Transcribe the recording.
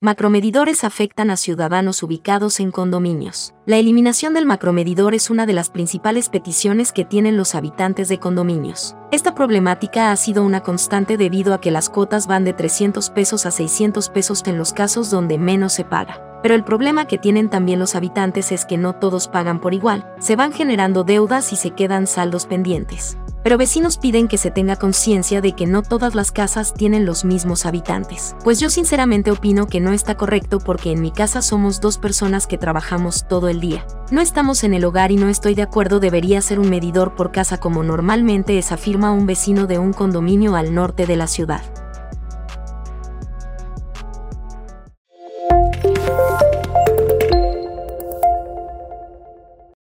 Macromedidores afectan a ciudadanos ubicados en condominios. La eliminación del macromedidor es una de las principales peticiones que tienen los habitantes de condominios. Esta problemática ha sido una constante debido a que las cuotas van de 300 pesos a 600 pesos en los casos donde menos se paga. Pero el problema que tienen también los habitantes es que no todos pagan por igual, se van generando deudas y se quedan saldos pendientes pero vecinos piden que se tenga conciencia de que no todas las casas tienen los mismos habitantes. Pues yo sinceramente opino que no está correcto porque en mi casa somos dos personas que trabajamos todo el día. No estamos en el hogar y no estoy de acuerdo debería ser un medidor por casa como normalmente es afirma un vecino de un condominio al norte de la ciudad.